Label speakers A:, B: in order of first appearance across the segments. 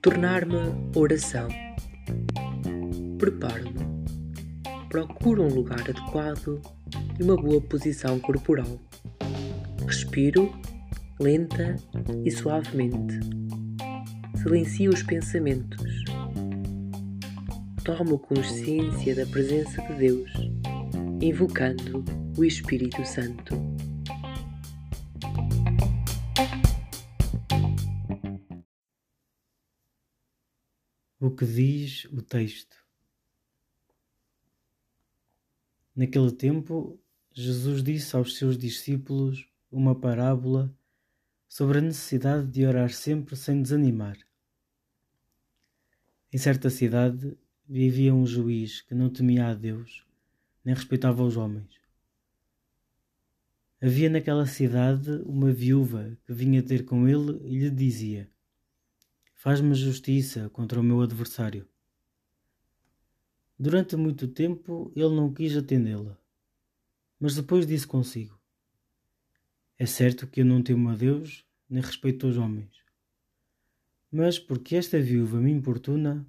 A: Tornar-me oração. Preparo-me. Procuro um lugar adequado e uma boa posição corporal. Respiro lenta e suavemente. Silencio os pensamentos. Tomo consciência da presença de Deus, invocando o Espírito Santo.
B: O que diz o texto? Naquele tempo, Jesus disse aos seus discípulos uma parábola sobre a necessidade de orar sempre sem desanimar. Em certa cidade vivia um juiz que não temia a Deus, nem respeitava os homens. Havia naquela cidade uma viúva que vinha ter com ele e lhe dizia: Faz-me justiça contra o meu adversário. Durante muito tempo ele não quis atendê-la, mas depois disse consigo: É certo que eu não temo a Deus nem respeito os homens, mas porque esta viúva me importuna,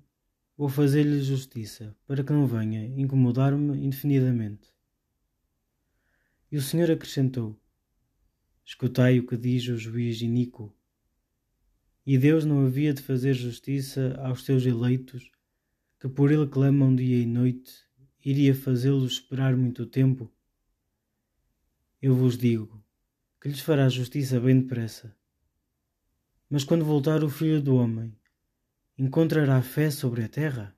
B: vou fazer-lhe justiça para que não venha incomodar-me indefinidamente. E o Senhor acrescentou: Escutai o que diz o juiz iníquo. E Deus não havia de fazer justiça aos seus eleitos que por ele clamam dia e noite, iria fazê-los esperar muito tempo? Eu vos digo que lhes fará justiça bem depressa. Mas quando voltar o Filho do Homem, encontrará fé sobre a terra?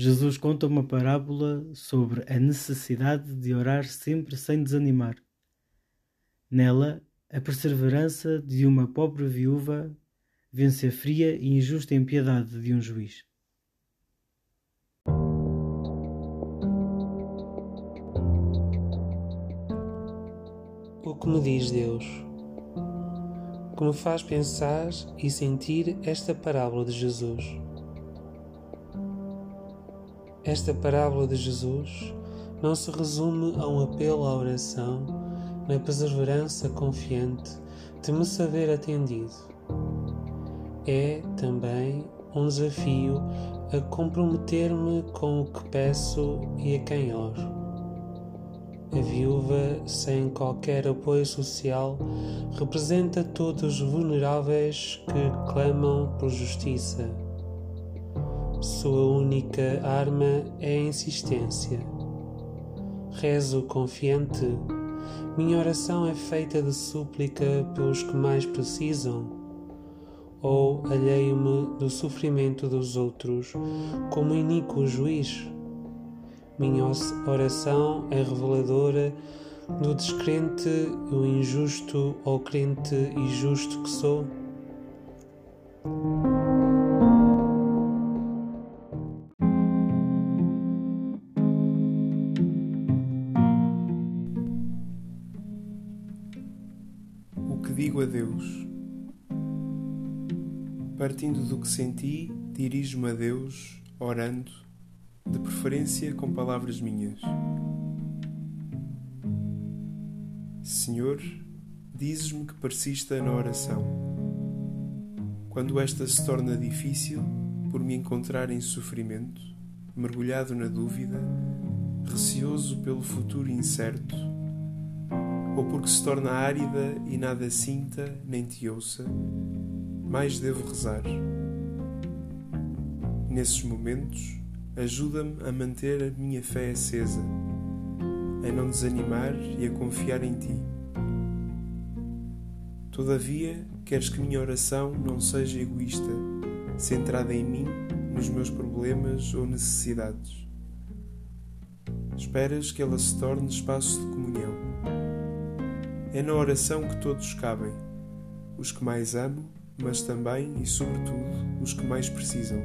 B: Jesus conta uma parábola sobre a necessidade de orar sempre sem desanimar. Nela, a perseverança de uma pobre viúva vence a fria e injusta impiedade de um juiz.
C: O que me diz Deus? O que me faz pensar e sentir esta parábola de Jesus? Esta parábola de Jesus não se resume a um apelo à oração na perseverança confiante de me saber atendido. É também um desafio a comprometer-me com o que peço e a quem oro. A viúva, sem qualquer apoio social, representa todos os vulneráveis que clamam por justiça. Sua única arma é a insistência. Rezo confiante minha oração é feita de súplica pelos que mais precisam, ou alheio-me do sofrimento dos outros, como iníquo juiz. Minha oração é reveladora do descrente, o injusto ou crente e justo que sou.
D: Digo a Deus. Partindo do que senti, dirijo-me a Deus, orando, de preferência com palavras minhas. Senhor, dizes-me que persista na oração. Quando esta se torna difícil, por me encontrar em sofrimento, mergulhado na dúvida, receoso pelo futuro incerto, ou porque se torna árida e nada sinta nem te ouça, mais devo rezar. Nesses momentos, ajuda-me a manter a minha fé acesa, a não desanimar e a confiar em ti. Todavia, queres que minha oração não seja egoísta, centrada em mim, nos meus problemas ou necessidades. Esperas que ela se torne espaço de comunhão é na oração que todos cabem, os que mais amo, mas também e sobretudo os que mais precisam.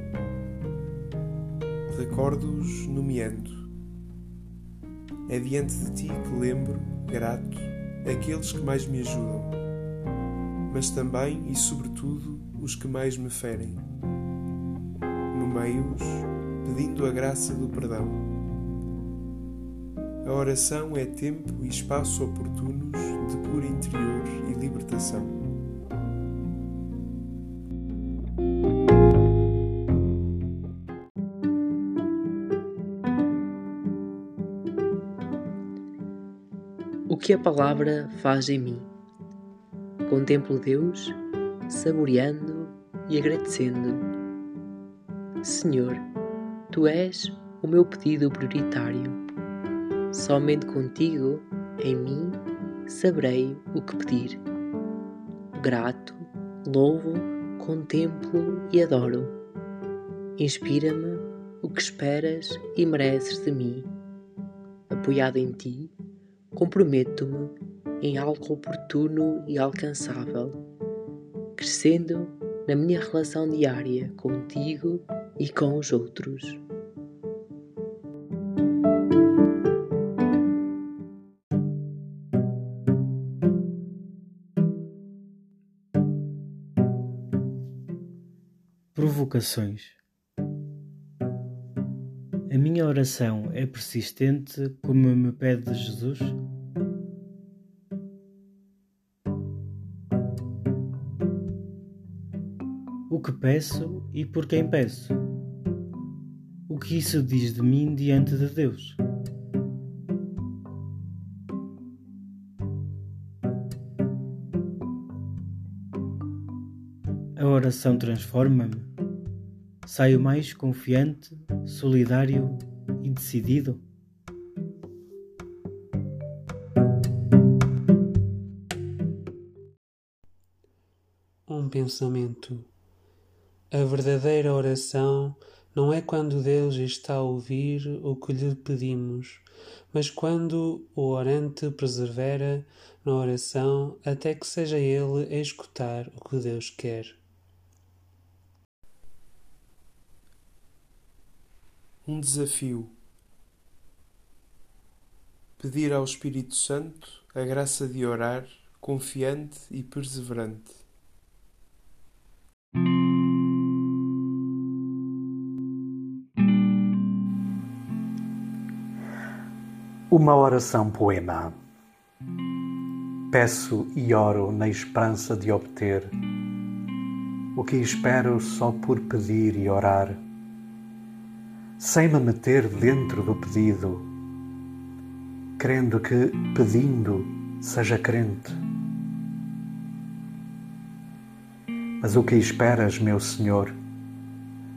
D: Recordo-os nomeando. É diante de ti que lembro, grato, aqueles que mais me ajudam, mas também e sobretudo os que mais me ferem. Nomeio-os, pedindo a graça do perdão. A oração é tempo e espaço oportunos de cura interior e libertação.
A: O que a palavra faz em mim? Contemplo Deus, saboreando e agradecendo. Senhor, Tu és o meu pedido prioritário. Somente contigo, em mim, saberei o que pedir. Grato, louvo, contemplo e adoro. Inspira-me o que esperas e mereces de mim. Apoiado em ti, comprometo-me em algo oportuno e alcançável, crescendo na minha relação diária contigo e com os outros.
B: Provocações. A minha oração é persistente como me pede Jesus? O que peço e por quem peço? O que isso diz de mim diante de Deus? A oração transforma-me. Saio mais confiante, solidário e decidido.
C: Um pensamento. A verdadeira oração não é quando Deus está a ouvir o que lhe pedimos, mas quando o orante persevera na oração até que seja ele a escutar o que Deus quer.
D: Um desafio. Pedir ao Espírito Santo a graça de orar confiante e perseverante.
E: Uma oração poema. Peço e oro na esperança de obter o que espero só por pedir e orar sem me meter dentro do pedido, crendo que, pedindo, seja crente. Mas o que esperas, meu Senhor,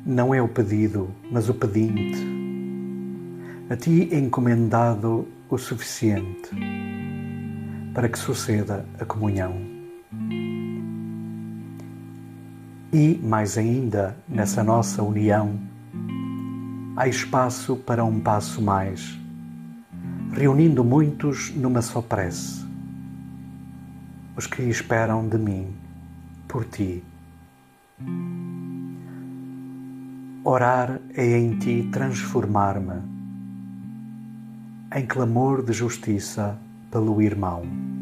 E: não é o pedido, mas o pedinte. A ti encomendado o suficiente para que suceda a comunhão. E, mais ainda, nessa nossa união, há espaço para um passo mais, reunindo muitos numa só prece, os que esperam de mim, por ti. Orar é em ti transformar-me em clamor de justiça pelo irmão.